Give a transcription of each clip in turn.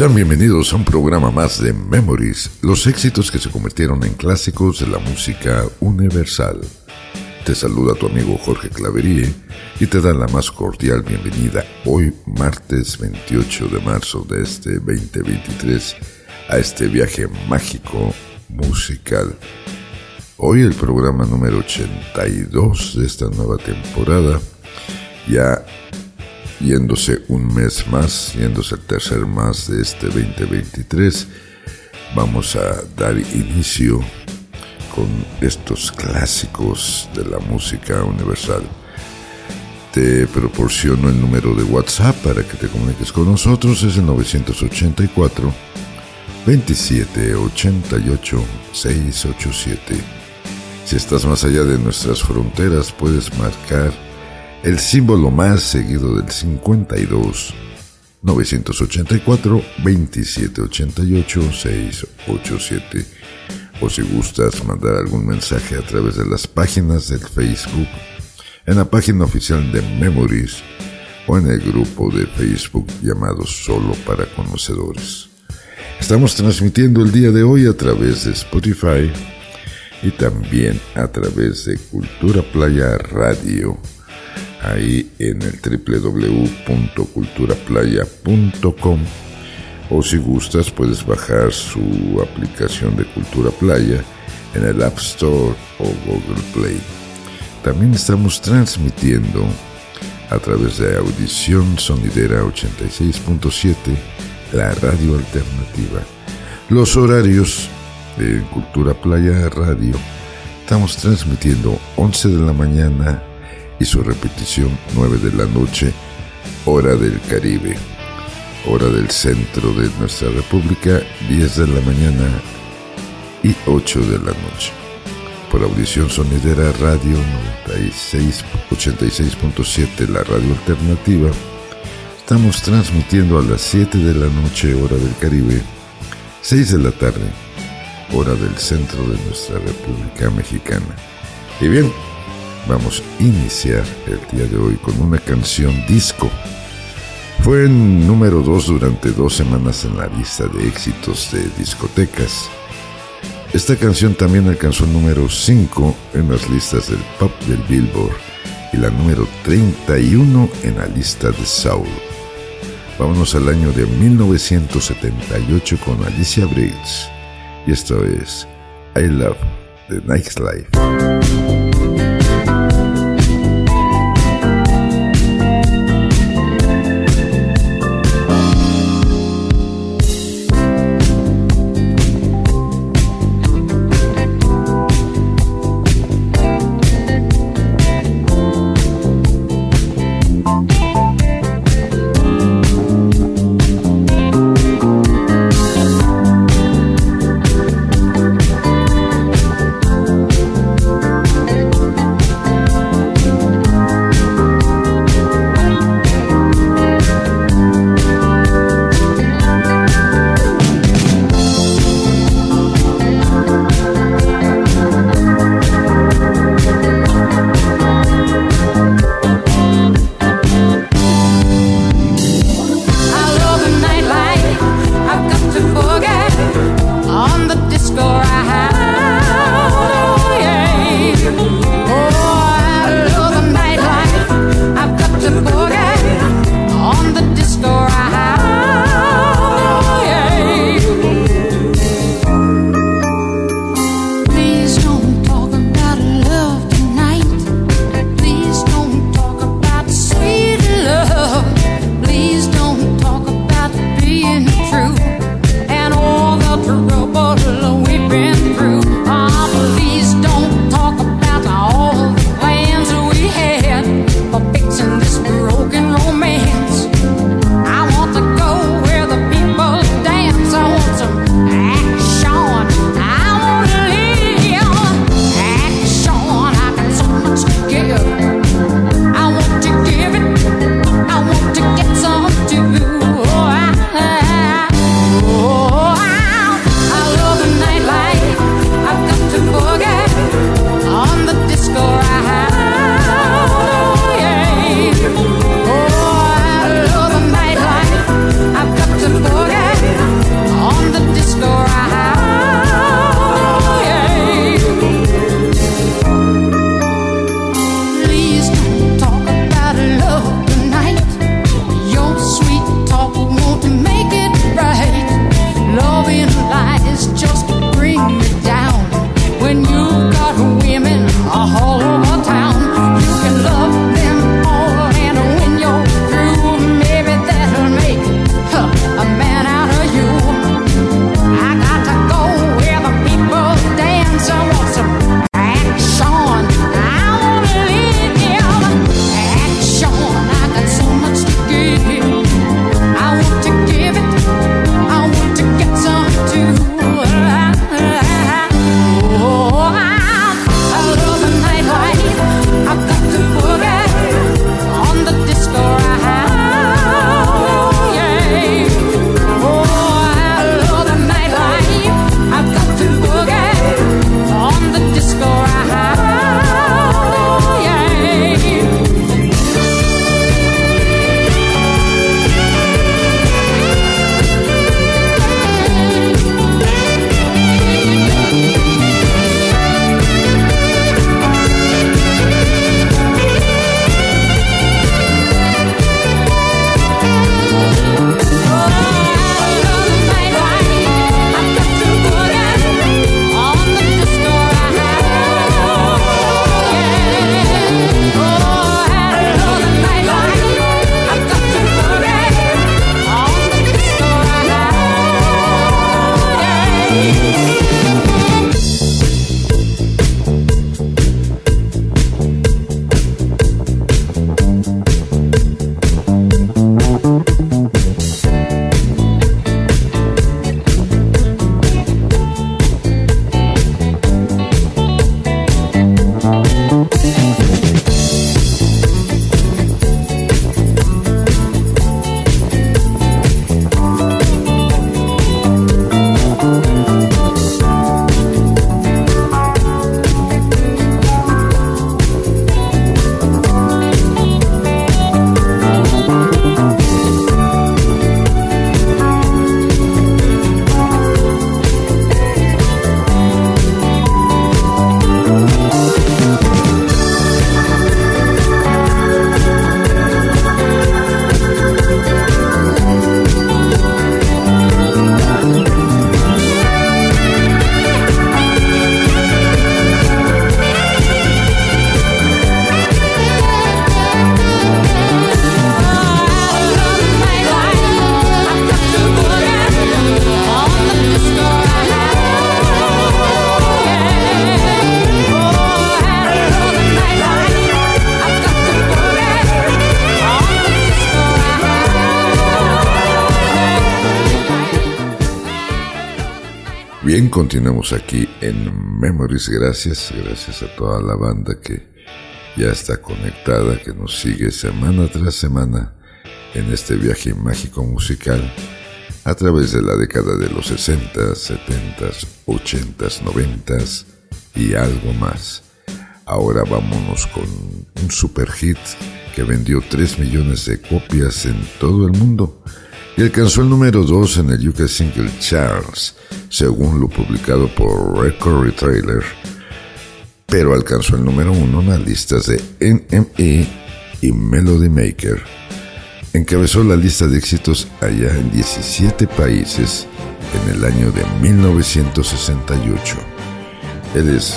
Sean bienvenidos a un programa más de Memories, los éxitos que se convirtieron en clásicos de la música universal. Te saluda tu amigo Jorge Claverie y te da la más cordial bienvenida hoy, martes 28 de marzo de este 2023, a este viaje mágico musical. Hoy el programa número 82 de esta nueva temporada, ya yéndose un mes más, yéndose el tercer más de este 2023, vamos a dar inicio con estos clásicos de la música universal. Te proporciono el número de WhatsApp para que te comuniques con nosotros, es el 984 2788 687. Si estás más allá de nuestras fronteras, puedes marcar el símbolo más seguido del 52 984 2788 687 o si gustas mandar algún mensaje a través de las páginas del Facebook, en la página oficial de Memories o en el grupo de Facebook llamado Solo para Conocedores. Estamos transmitiendo el día de hoy a través de Spotify y también a través de Cultura Playa Radio ahí en el www.culturaplaya.com o si gustas puedes bajar su aplicación de Cultura Playa en el App Store o Google Play. También estamos transmitiendo a través de Audición Sonidera 86.7, la radio alternativa. Los horarios de Cultura Playa Radio. Estamos transmitiendo 11 de la mañana y su repetición 9 de la noche, hora del Caribe, hora del centro de nuestra república, 10 de la mañana y 8 de la noche. Por audición sonidera Radio 86.7, la radio alternativa, estamos transmitiendo a las 7 de la noche, hora del Caribe, 6 de la tarde, hora del centro de nuestra República Mexicana. Y bien, vamos iniciar el día de hoy con una canción disco. Fue en número 2 durante dos semanas en la lista de éxitos de discotecas. Esta canción también alcanzó el número 5 en las listas del pop del Billboard y la número 31 en la lista de Soul. Vámonos al año de 1978 con Alicia Briggs y esto es I Love the Nightlife. Aquí en Memories. Gracias, gracias a toda la banda que ya está conectada, que nos sigue semana tras semana en este viaje mágico musical a través de la década de los 60, 70, 80, 90 y algo más. Ahora vámonos con un super hit que vendió 3 millones de copias en todo el mundo y alcanzó el número 2 en el UK Single Charts, según lo publicado por Record Retailer, pero alcanzó el número 1 en las listas de NME y Melody Maker. Encabezó la lista de éxitos allá en 17 países en el año de 1968. Él es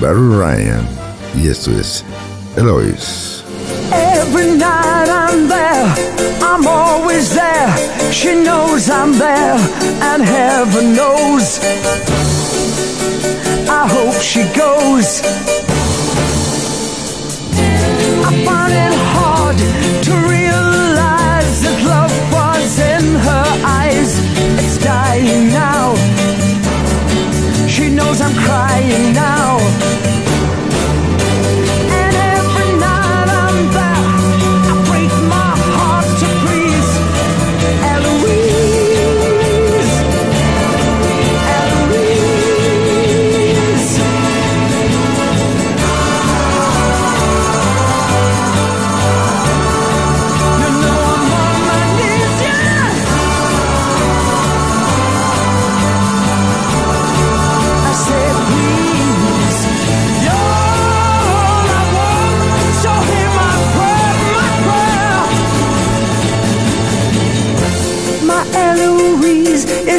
Barry Ryan y esto es Eloise. Every night I'm there, I'm always there. She knows I'm there, and heaven knows. I hope she goes. I find it hard to realize that love was in her eyes. It's dying now. She knows I'm crying now.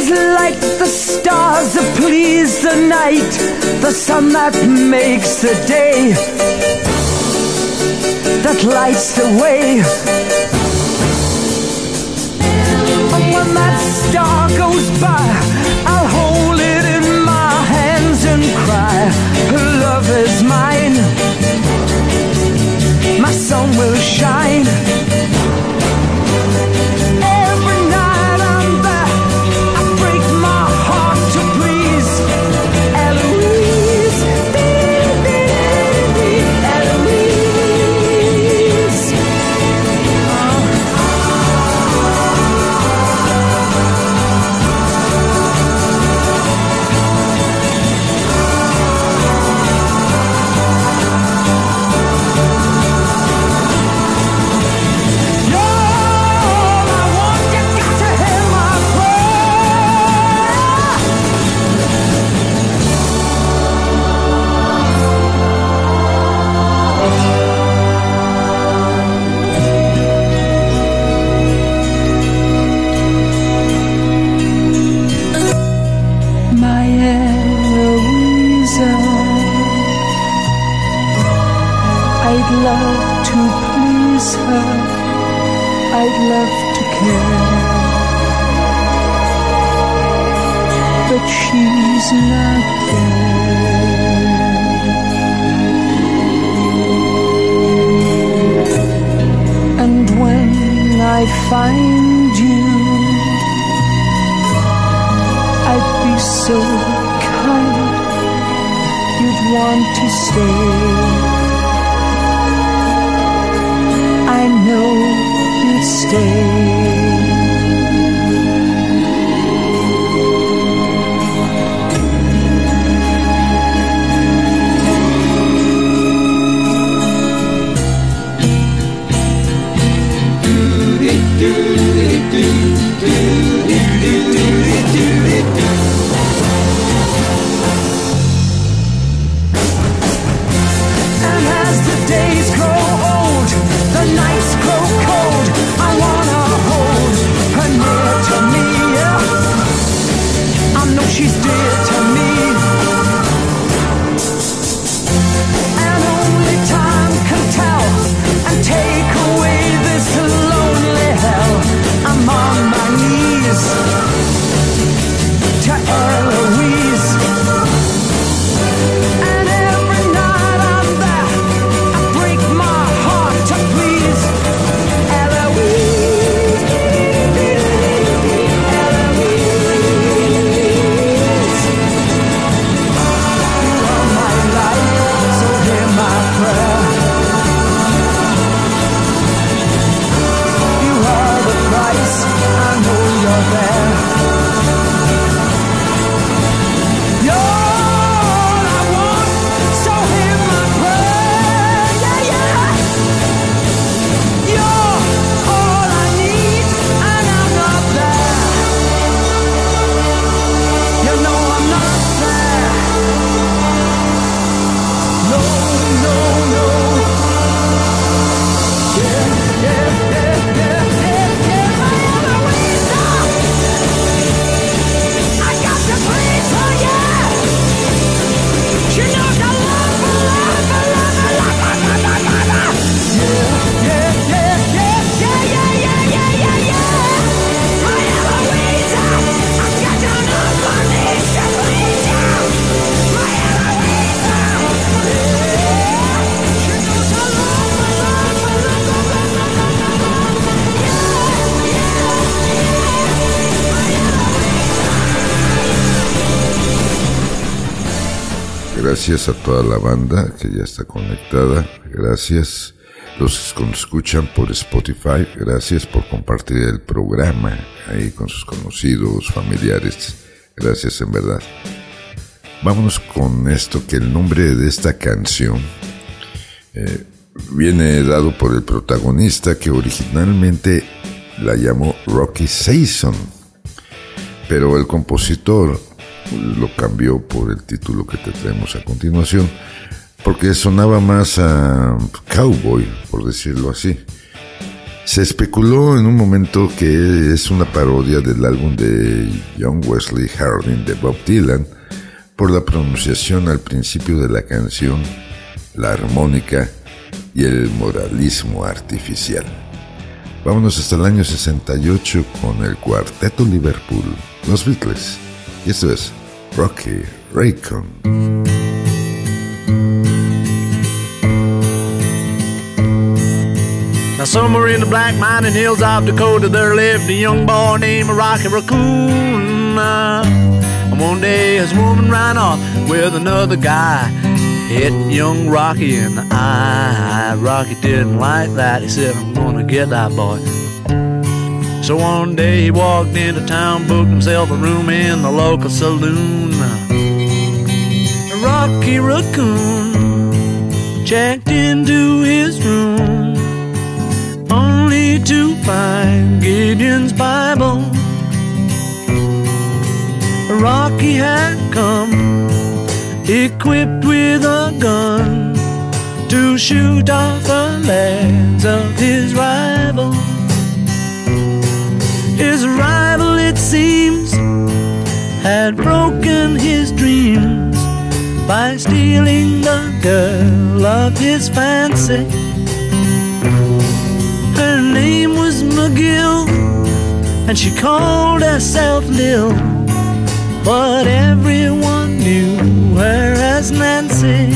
The stars that please the night, the sun that makes the day, that lights the way. And when that star goes by, I'll hold it in my hands and cry, Her love is mine. My sun will shine. A toda la banda que ya está conectada. Gracias. Los que nos escuchan por Spotify, gracias por compartir el programa ahí con sus conocidos, familiares. Gracias en verdad. Vámonos con esto, que el nombre de esta canción eh, viene dado por el protagonista que originalmente la llamó Rocky Saison, pero el compositor lo cambió por el título que te traemos a continuación, porque sonaba más a cowboy, por decirlo así. Se especuló en un momento que es una parodia del álbum de John Wesley Harding de Bob Dylan por la pronunciación al principio de la canción, la armónica y el moralismo artificial. Vámonos hasta el año 68 con el cuarteto Liverpool, los Beatles. Y esto es Rocky Raycon. Now somewhere in the black mining hills of Dakota there lived a young boy named Rocky Raccoon. And one day his woman ran off with another guy. Hit young Rocky in the eye. Rocky didn't like that. He said, I'm gonna get that boy. So one day he walked into town, booked himself a room in the local saloon. Rocky Raccoon checked into his room, only to find Gideon's Bible. Rocky had come equipped with a gun to shoot off the legs of his rival. His rival, it seems, had broken his dreams by stealing the girl of his fancy. Her name was McGill, and she called herself Lil, but everyone knew her as Nancy.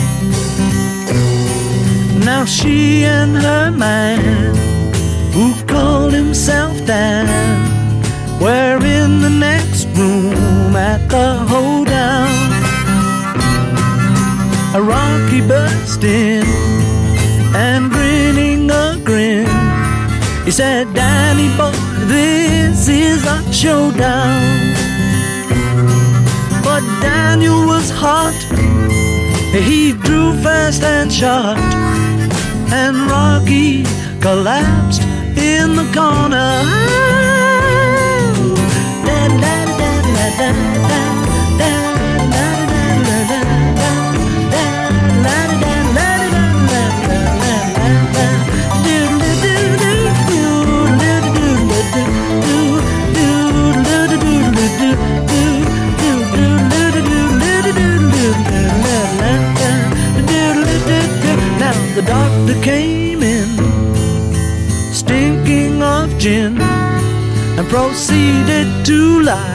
Now she and her man, who called himself Dan, we're in the next room at the hoedown. A Rocky burst in and grinning a grin. He said, Danny boy, this is a showdown. But Daniel was hot. He drew fast and shot. And Rocky collapsed in the corner. The doctor came in, stinking of gin and proceeded to lie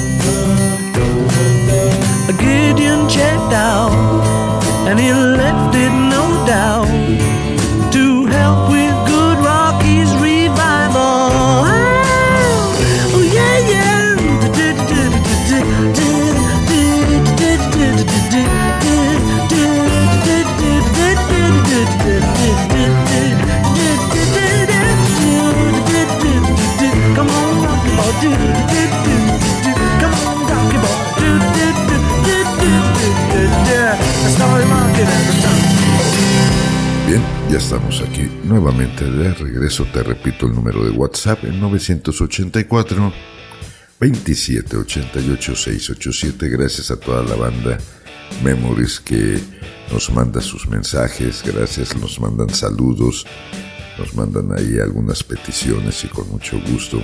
Gideon checked out, and he left estamos aquí nuevamente de regreso. Te repito el número de WhatsApp en 984 2788 687. Gracias a toda la banda Memories que nos manda sus mensajes. Gracias, nos mandan saludos, nos mandan ahí algunas peticiones y con mucho gusto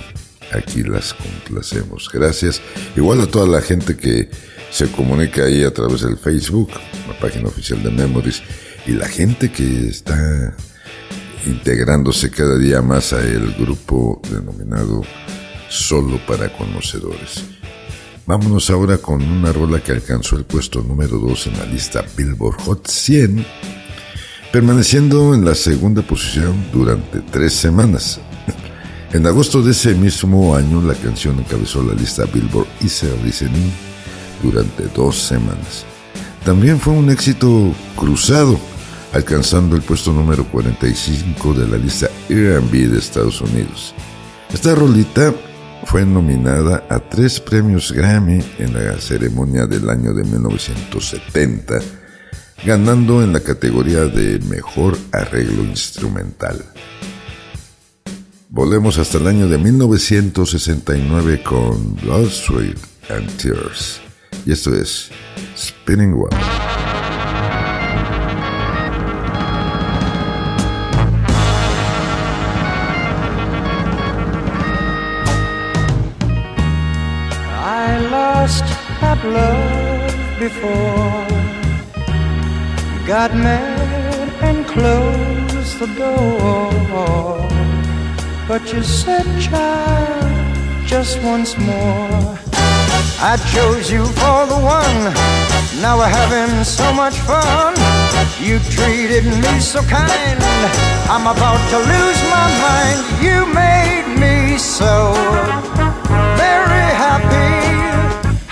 aquí las complacemos. Gracias. Igual a toda la gente que se comunica ahí a través del Facebook, la página oficial de Memories y la gente que está integrándose cada día más a el grupo denominado Solo para Conocedores. Vámonos ahora con una rola que alcanzó el puesto número 2 en la lista Billboard Hot 100, permaneciendo en la segunda posición durante tres semanas. En agosto de ese mismo año, la canción encabezó la lista Billboard Easy Listening durante dos semanas. También fue un éxito cruzado alcanzando el puesto número 45 de la lista R&B de Estados Unidos. Esta rolita fue nominada a tres premios Grammy en la ceremonia del año de 1970, ganando en la categoría de Mejor Arreglo Instrumental. Volvemos hasta el año de 1969 con Blood, Sweat and Tears. Y esto es Spinning Water. have loved before. Got mad and closed the door. But you said, child, just once more. I chose you for the one. Now we're having so much fun. You treated me so kind. I'm about to lose my mind. You made me so very happy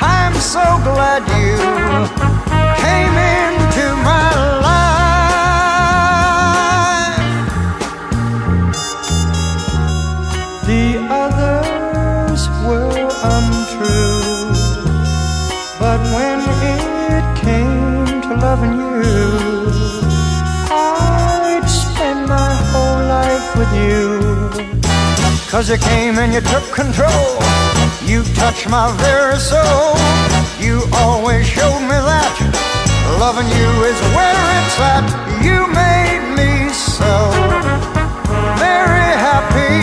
I'm so glad you Cause you came and you took control. You touched my very soul. You always showed me that loving you is where it's at. You made me so very happy.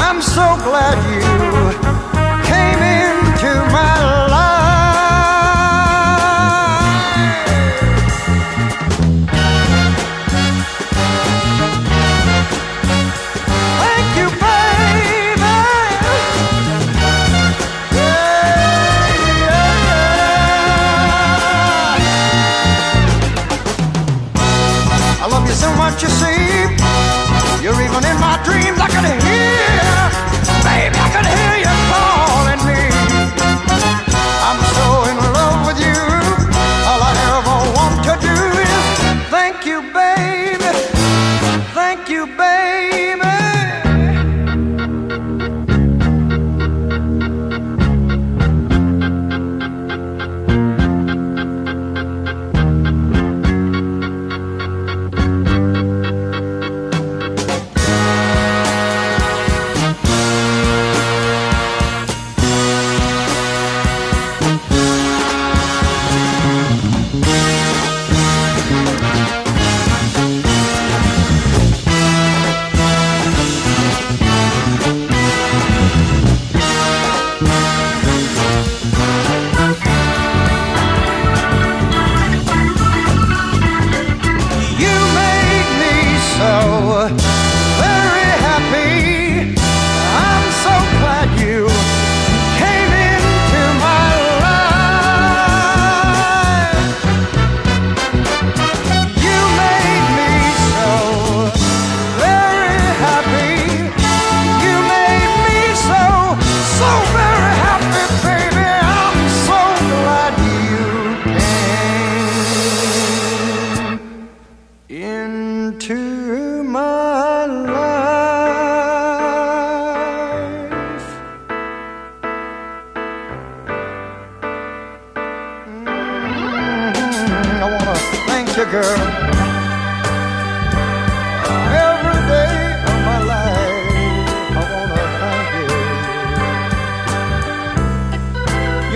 I'm so glad you you see?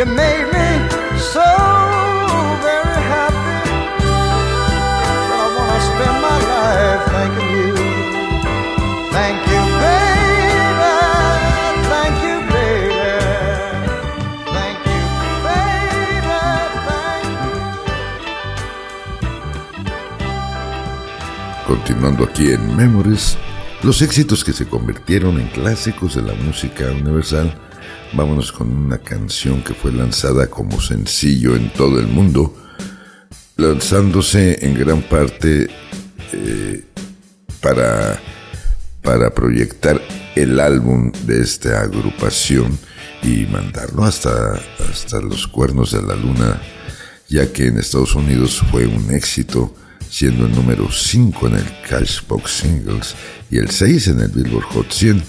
You made me so very happy I want to spend my life thanking you. Thank you, baby. Thank you, baby. Thank you, baby. Thank Continuando aquí en Memories, los éxitos que se convirtieron en clásicos de la música universal, vámonos con una canción que fue lanzada como sencillo en todo el mundo, lanzándose en gran parte eh, para, para proyectar el álbum de esta agrupación y mandarlo hasta, hasta los cuernos de la luna, ya que en Estados Unidos fue un éxito siendo el número 5 en el Cashbox Singles y el 6 en el Billboard Hot 100,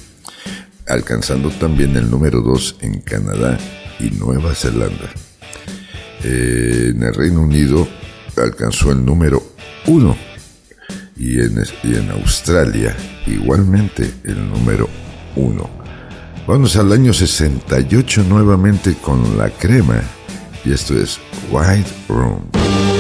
alcanzando también el número 2 en Canadá y Nueva Zelanda. Eh, en el Reino Unido alcanzó el número 1 y en, y en Australia igualmente el número 1. Vamos al año 68 nuevamente con la crema y esto es White Room.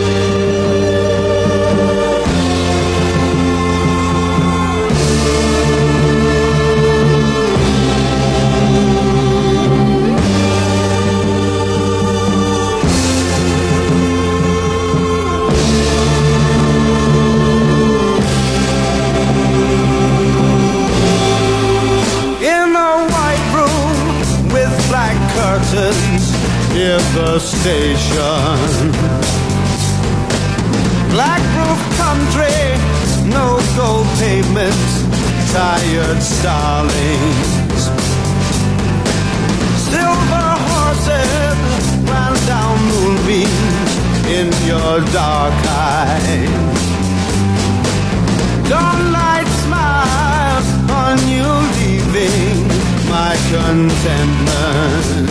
Country, no gold pavement, tired starlings. Silver horses ran down moonbeams in your dark eyes. Dawnlight smile on you leaving my contentment.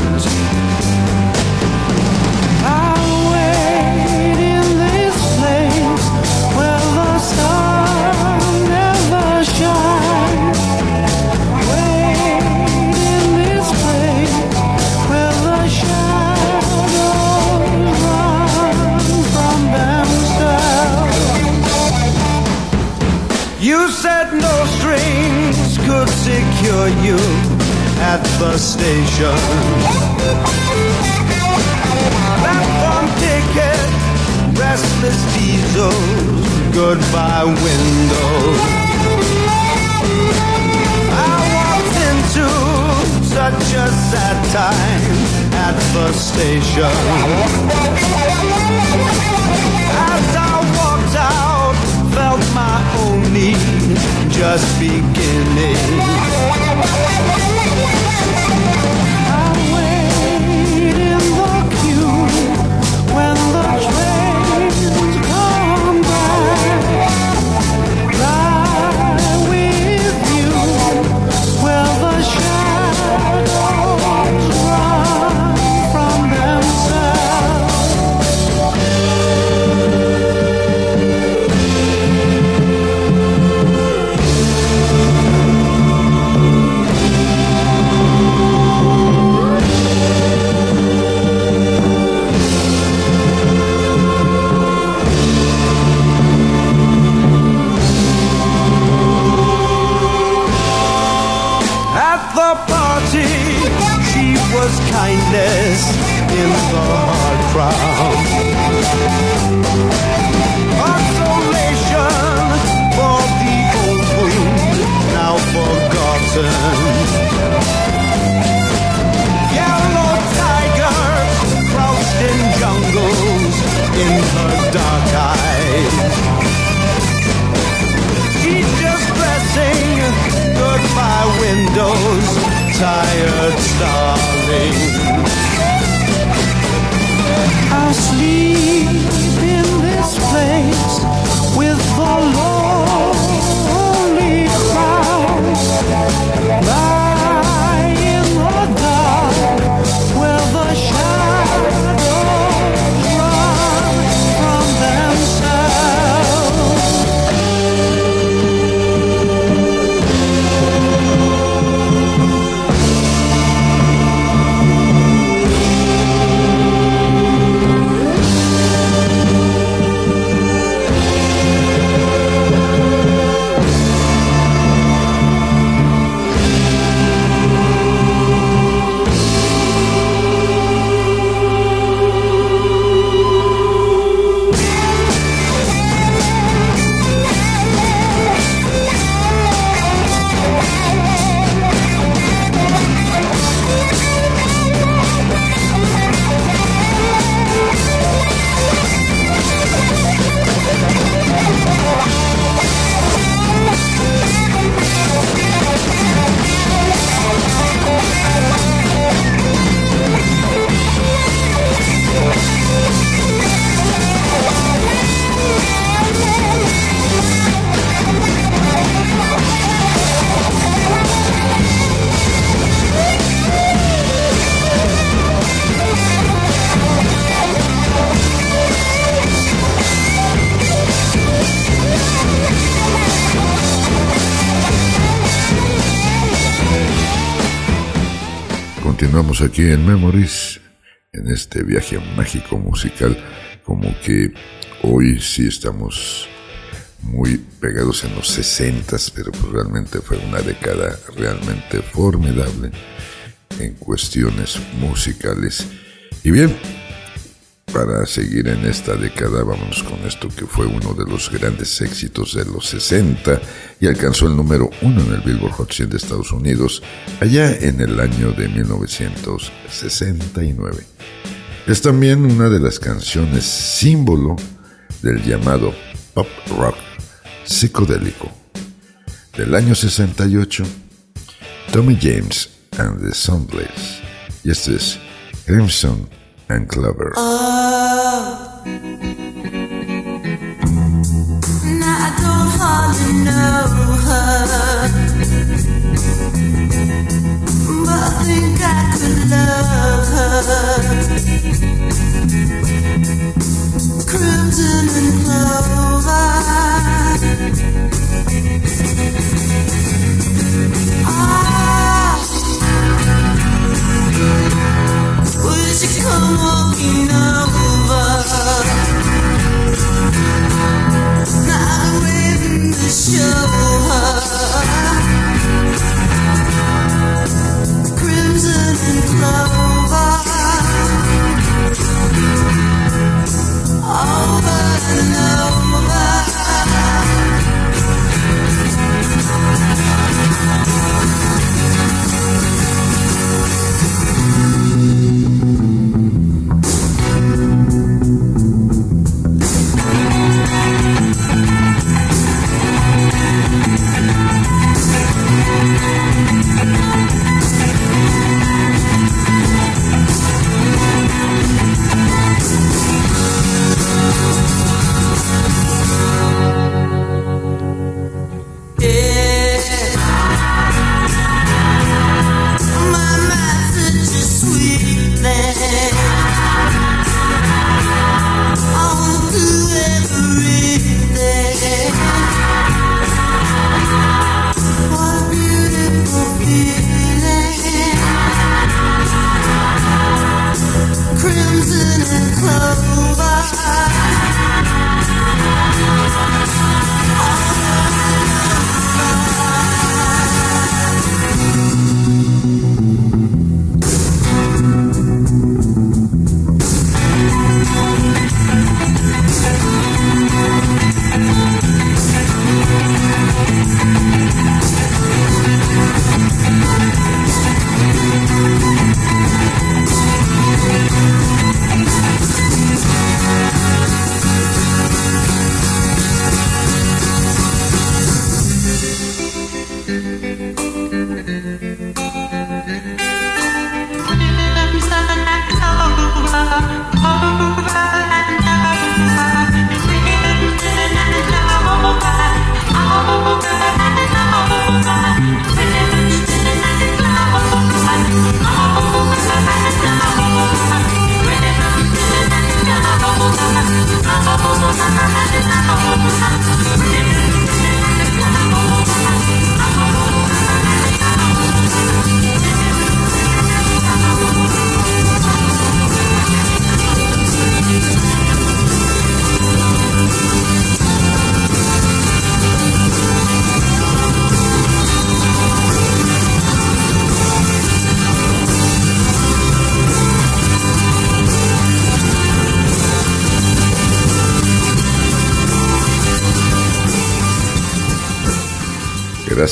Secure you at the station. Platform ticket, restless diesels, goodbye windows. I walked into such a sad time at the station just beginning. Aquí en Memories, en este viaje mágico musical, como que hoy sí estamos muy pegados en los 60, pero pues realmente fue una década realmente formidable en cuestiones musicales. Y bien, para seguir en esta década, vamos con esto que fue uno de los grandes éxitos de los 60 y alcanzó el número uno en el Billboard Hot 100 de Estados Unidos allá en el año de 1969. Es también una de las canciones símbolo del llamado pop rock psicodélico. Del año 68, Tommy James and the Soundless. Y este es Crimson and Clover. Oh. Now I don't hardly know her, but I think I could love her. Crimson and clover.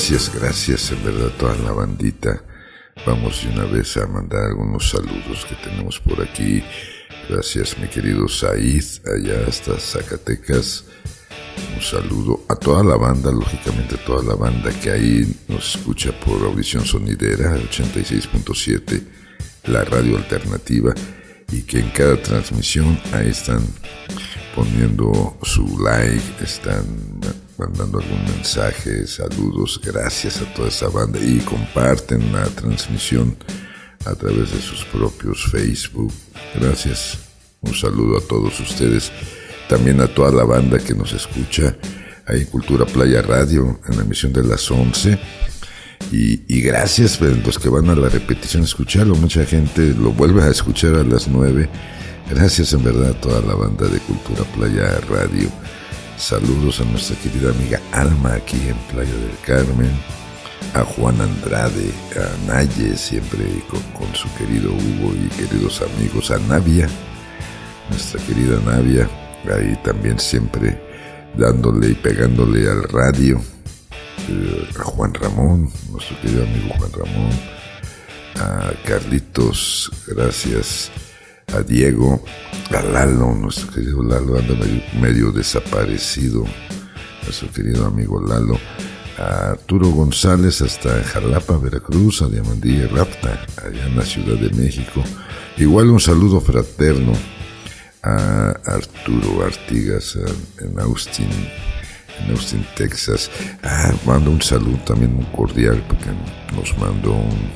Gracias, gracias en verdad a toda la bandita. Vamos de una vez a mandar algunos saludos que tenemos por aquí. Gracias mi querido Said, allá hasta Zacatecas. Un saludo a toda la banda, lógicamente a toda la banda que ahí nos escucha por audición sonidera 86.7, la radio alternativa, y que en cada transmisión ahí están poniendo su like, están mandando algún mensaje, saludos, gracias a toda esa banda y comparten la transmisión a través de sus propios Facebook. Gracias. Un saludo a todos ustedes. También a toda la banda que nos escucha ahí en Cultura Playa Radio en la emisión de las 11 Y, gracias pues, los que van a la repetición a escucharlo. Mucha gente lo vuelve a escuchar a las 9. Gracias en verdad a toda la banda de Cultura Playa Radio. Saludos a nuestra querida amiga Alma aquí en Playa del Carmen. A Juan Andrade, a Naye, siempre con, su querido Hugo y queridos amigos. A Navia, nuestra querida Navia, ahí también siempre dándole y pegándole al radio. Eh, a Juan Ramón, nuestro querido amigo Juan Ramón, a Carlitos, gracias, a Diego, a Lalo, nuestro querido Lalo anda medio, medio desaparecido, nuestro querido amigo Lalo, a Arturo González hasta Jalapa, Veracruz, a Diamandía Rapta, allá en la Ciudad de México. Igual un saludo fraterno a Arturo Artigas en Austin, en Austin, Texas. Ah, mando un saludo también muy cordial porque nos mandó un,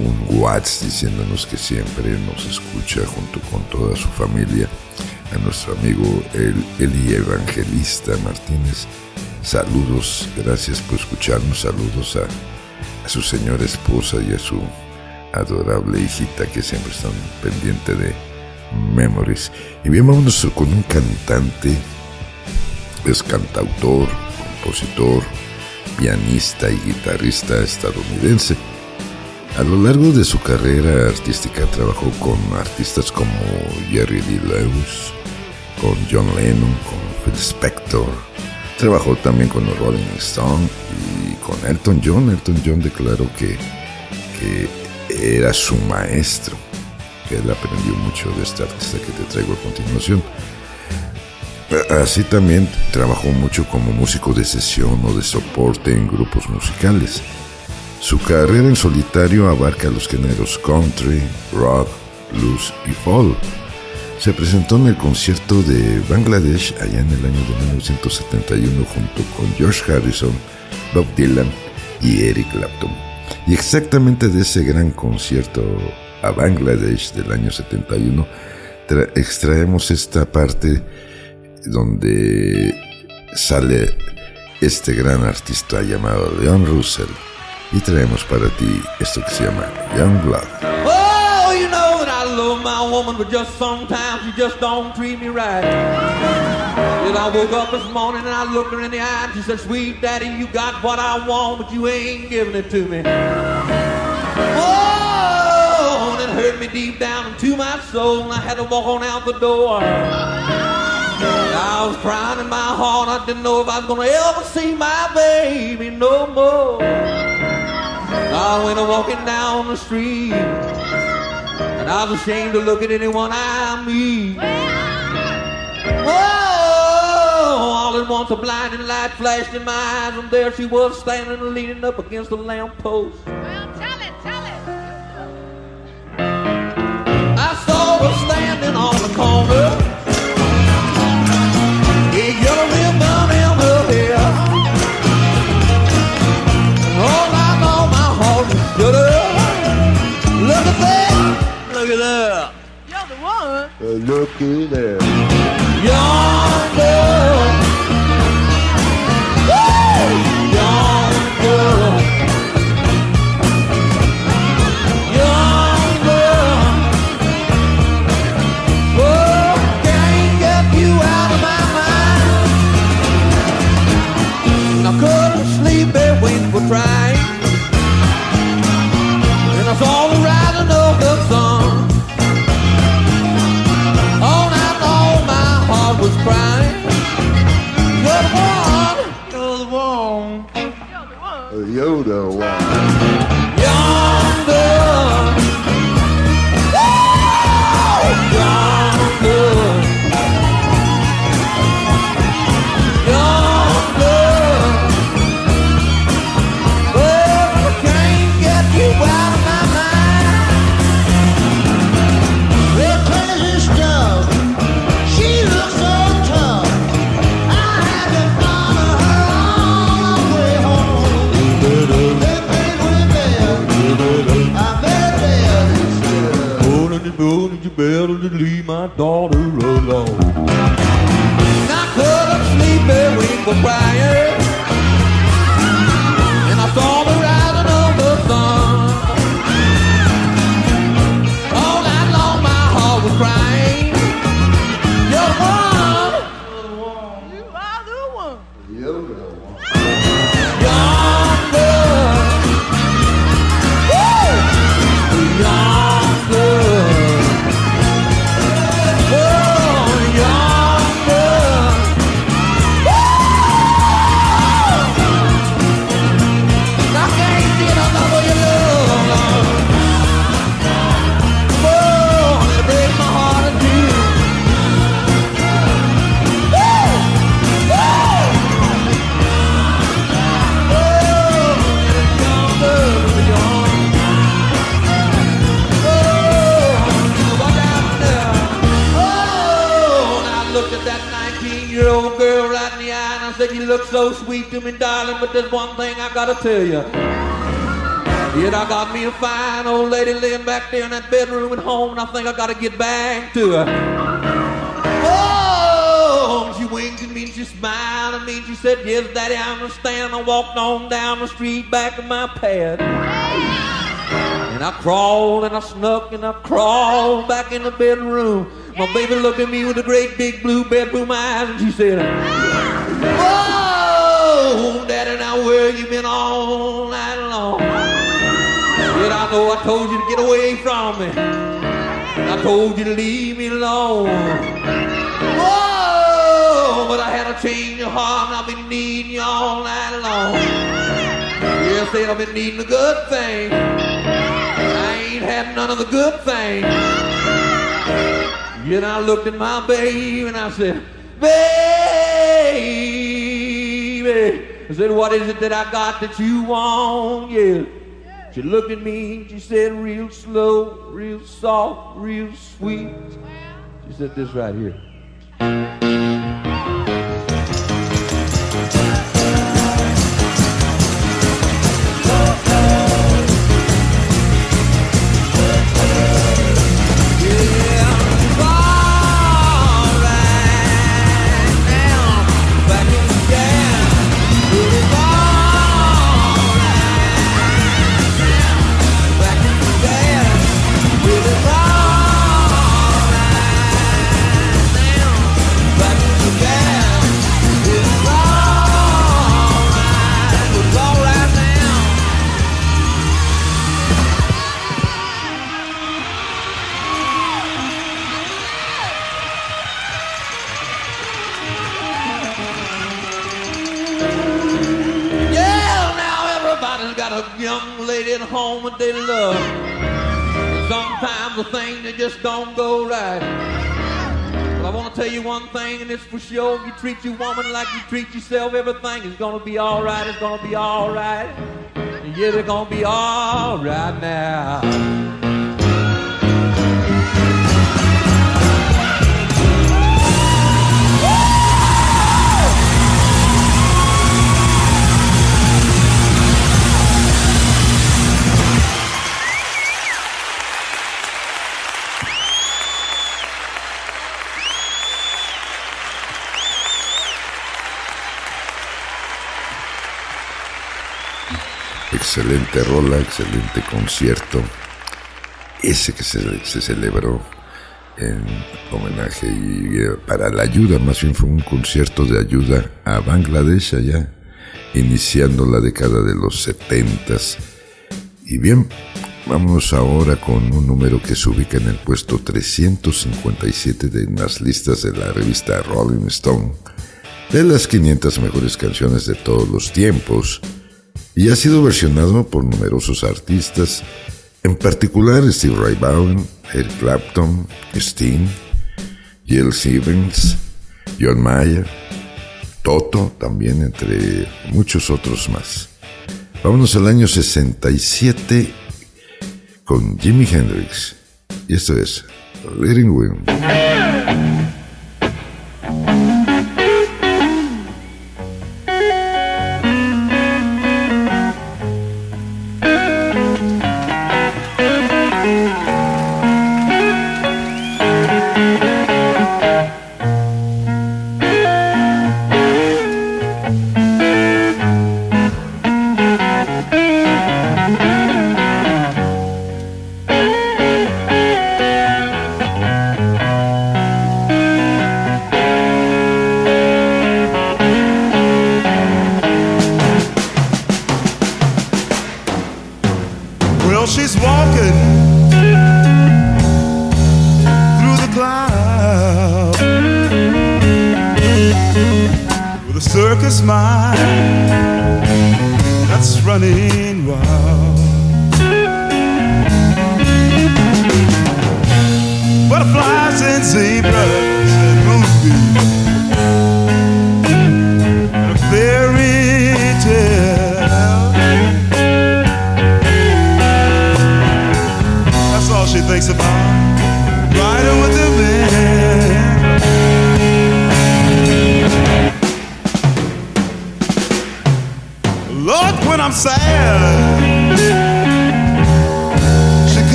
un WhatsApp diciéndonos que siempre nos escucha junto con toda su familia. A nuestro amigo el, Eli Evangelista Martínez. Saludos, gracias por escucharnos. Saludos a, a su señora esposa y a su adorable hijita que siempre están pendiente de Memories. Y bien, vámonos con un cantante, es cantautor, compositor, pianista y guitarrista estadounidense. A lo largo de su carrera artística trabajó con artistas como Jerry Lee Lewis, con John Lennon, con Phil Spector. Trabajó también con los Rolling Stones y con Elton John. Elton John declaró que, que era su maestro, que él aprendió mucho de este artista que te traigo a continuación. Así también trabajó mucho como músico de sesión o de soporte en grupos musicales. Su carrera en solitario abarca los géneros country, rock, blues y folk. Se presentó en el concierto de Bangladesh allá en el año de 1971 junto con George Harrison, Bob Dylan y Eric Clapton. Y exactamente de ese gran concierto a Bangladesh del año 71 tra- extraemos esta parte donde sale este gran artista llamado Leon Russell y traemos para ti esto que se llama Young Blood. Oh, you know that I love my woman, but just sometimes she just don't treat me right. Then I woke up this morning and I looked her in the eye and she said, Sweet daddy, you got what I want, but you ain't giving it to me. Oh, and it hurt me deep down into my soul, and I had to walk on out the door. I was crying in my heart, I didn't know if I was gonna ever see my baby no more. I went a walking down the street, and I was ashamed to look at anyone I meet. Whoa! All at once a blinding light flashed in my eyes, and there she was standing leaning up against a lamppost. Well, tell it, tell it. I saw her standing on the corner. Yeah, yellow it up. You're the one. Uh, look it up. You're the look so sweet to me, darling, but there's one thing I gotta tell you. Yet I got me a fine old lady laying back there in that bedroom at home, and I think I gotta get back to her. Oh, she winked at me and she smiled at me and she said, Yes, Daddy, I understand. I walked on down the street back to my pad. And I crawled and I snuck and I crawled back in the bedroom. My baby looked at me with the great big blue bedroom eyes and she said, Oh, Daddy, now where you been all night long? Yet I know I told you to get away from me. I told you to leave me alone. Whoa, but I had a change of heart and I've been needing you all night long. Yes, I've been needing a good thing. I ain't had none of the good things. Yet I looked at my baby and I said, Baby, I said, what is it that I got that you want? Yeah. She looked at me and she said, real slow, real soft, real sweet. She said this right here. Just don't go right. But I want to tell you one thing, and it's for sure. If you treat your woman like you treat yourself, everything is gonna be all right. It's gonna be all right. Yeah, it's gonna be all right now. Excelente rola, excelente concierto. Ese que se, se celebró en homenaje y eh, para la ayuda, más bien fue un concierto de ayuda a Bangladesh allá, iniciando la década de los setentas. Y bien, vámonos ahora con un número que se ubica en el puesto 357 de las listas de la revista Rolling Stone, de las 500 mejores canciones de todos los tiempos y ha sido versionado por numerosos artistas, en particular Steve Ray Vaughan, Eric Clapton, Sting, Jill Stevens, John Mayer, Toto también, entre muchos otros más. Vámonos al año 67 con Jimi Hendrix. Y esto es Leading Wind.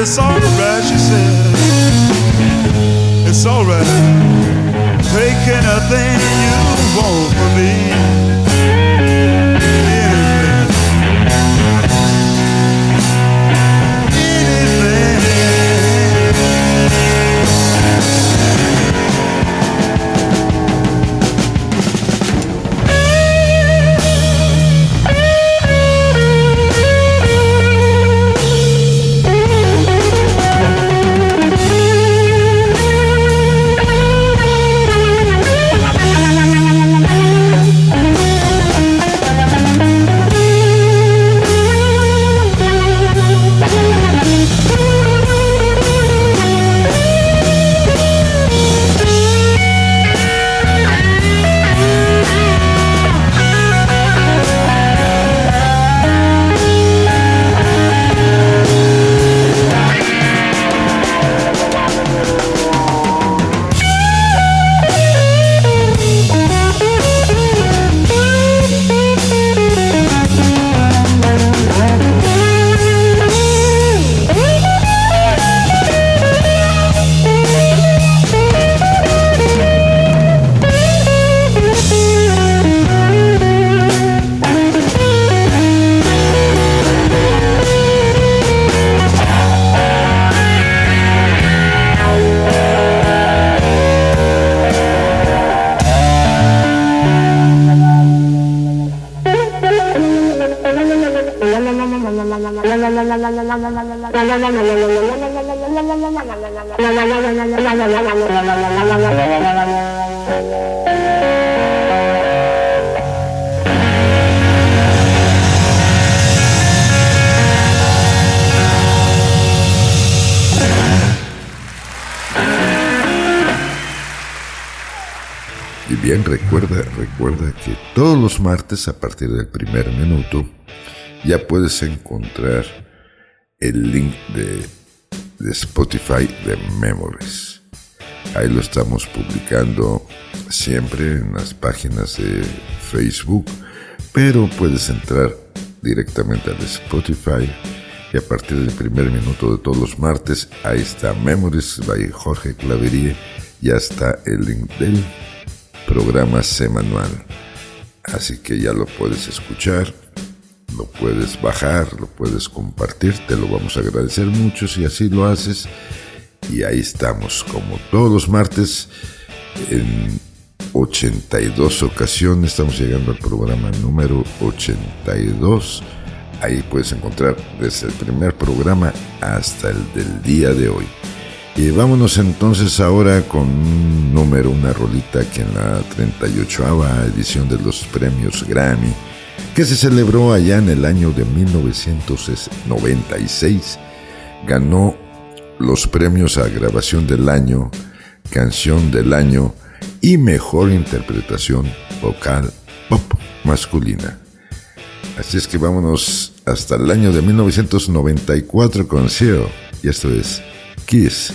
It's alright, she said. It's alright. Take anything you want from me. Bien, recuerda, recuerda que todos los martes a partir del primer minuto ya puedes encontrar el link de, de Spotify de Memories. Ahí lo estamos publicando siempre en las páginas de Facebook, pero puedes entrar directamente al Spotify y a partir del primer minuto de todos los martes, ahí está Memories by Jorge Claverie, ya está el link del programa semanal. Así que ya lo puedes escuchar, lo puedes bajar, lo puedes compartir, te lo vamos a agradecer mucho si así lo haces. Y ahí estamos, como todos los martes, en 82 ocasiones, estamos llegando al programa número 82. Ahí puedes encontrar desde el primer programa hasta el del día de hoy. Y vámonos entonces ahora con un número, una rolita que en la 38 edición de los premios Grammy, que se celebró allá en el año de 1996, ganó los premios a grabación del año, canción del año y mejor interpretación vocal pop masculina. Así es que vámonos hasta el año de 1994 con Seal. Y esto es Kiss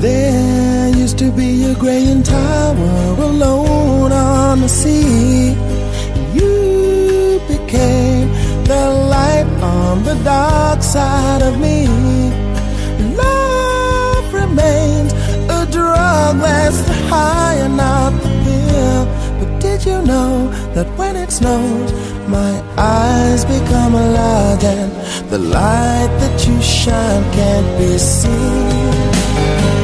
There used to be a graying tower alone on the sea. You became the light on the dark side of me. Drug the high and not the pill. But did you know that when it snows, my eyes become large and the light that you shine can't be seen?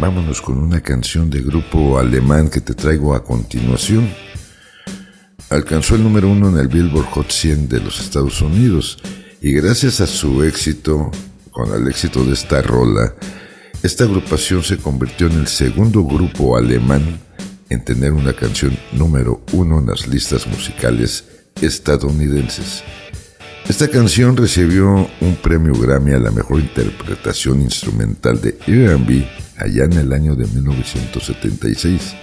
Vámonos con una canción de grupo alemán que te traigo a continuación. Alcanzó el número uno en el Billboard Hot 100 de los Estados Unidos y gracias a su éxito, con el éxito de esta rola, esta agrupación se convirtió en el segundo grupo alemán en tener una canción número uno en las listas musicales estadounidenses. Esta canción recibió un premio Grammy a la mejor interpretación instrumental de R&B allá en el año de 1976.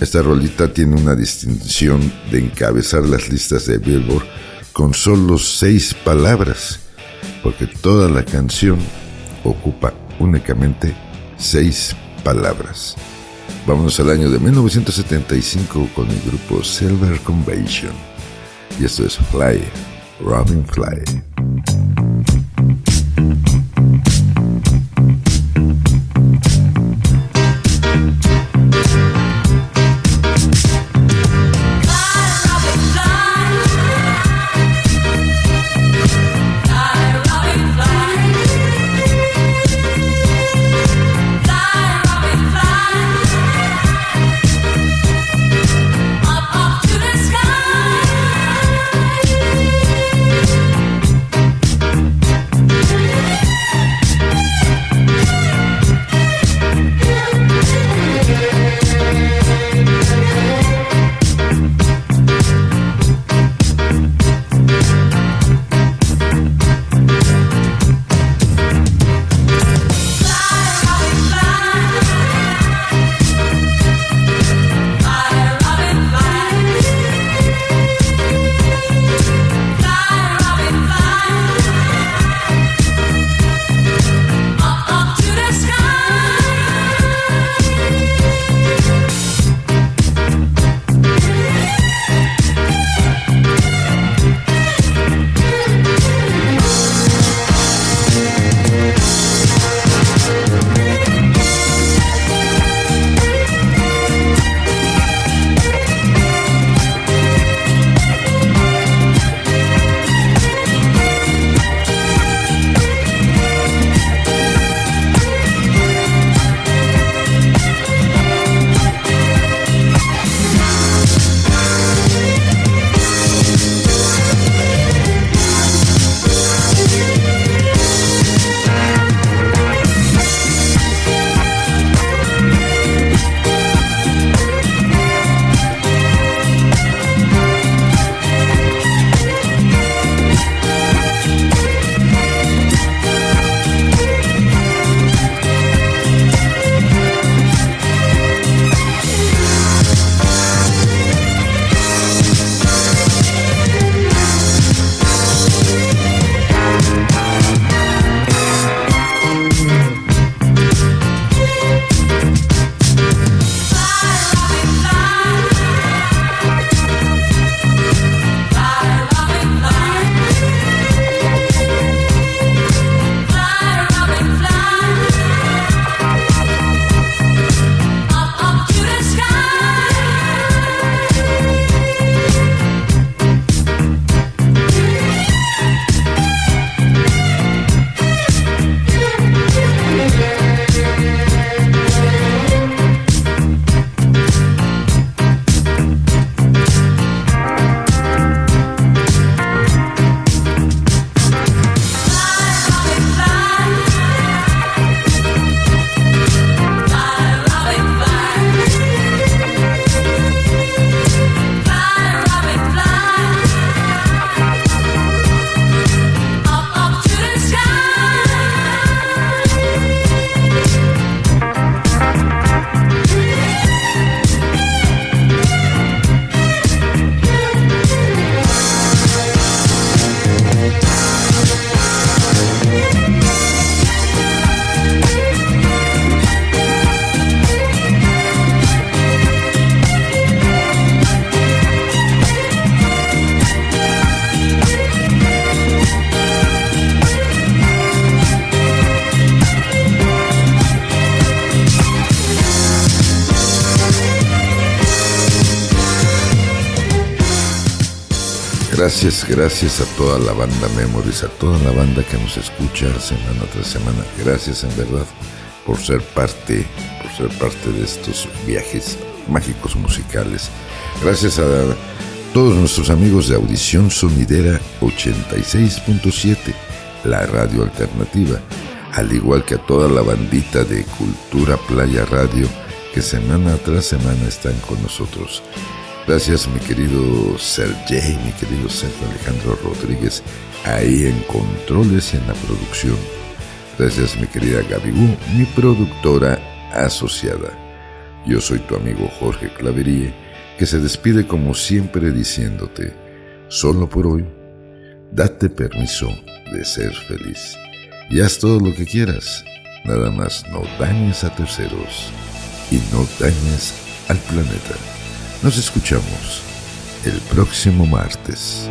Esta rolita tiene una distinción de encabezar las listas de Billboard con solo seis palabras, porque toda la canción ocupa únicamente seis palabras. Vámonos al año de 1975 con el grupo Silver Convention. Y esto es Fly, Robin Fly. Gracias, gracias a toda la banda Memories, a toda la banda que nos escucha semana tras semana. Gracias en verdad por ser parte, por ser parte de estos viajes mágicos musicales. Gracias a todos nuestros amigos de Audición Sonidera 86.7, la radio alternativa, al igual que a toda la bandita de Cultura Playa Radio que semana tras semana están con nosotros. Gracias mi querido Sergey, mi querido Sergio Alejandro Rodríguez, ahí en controles y en la producción. Gracias mi querida Gabibú, mi productora asociada. Yo soy tu amigo Jorge Claverie, que se despide como siempre diciéndote, solo por hoy, date permiso de ser feliz. Y haz todo lo que quieras, nada más no dañes a terceros y no dañes al planeta. Nos escuchamos el próximo martes.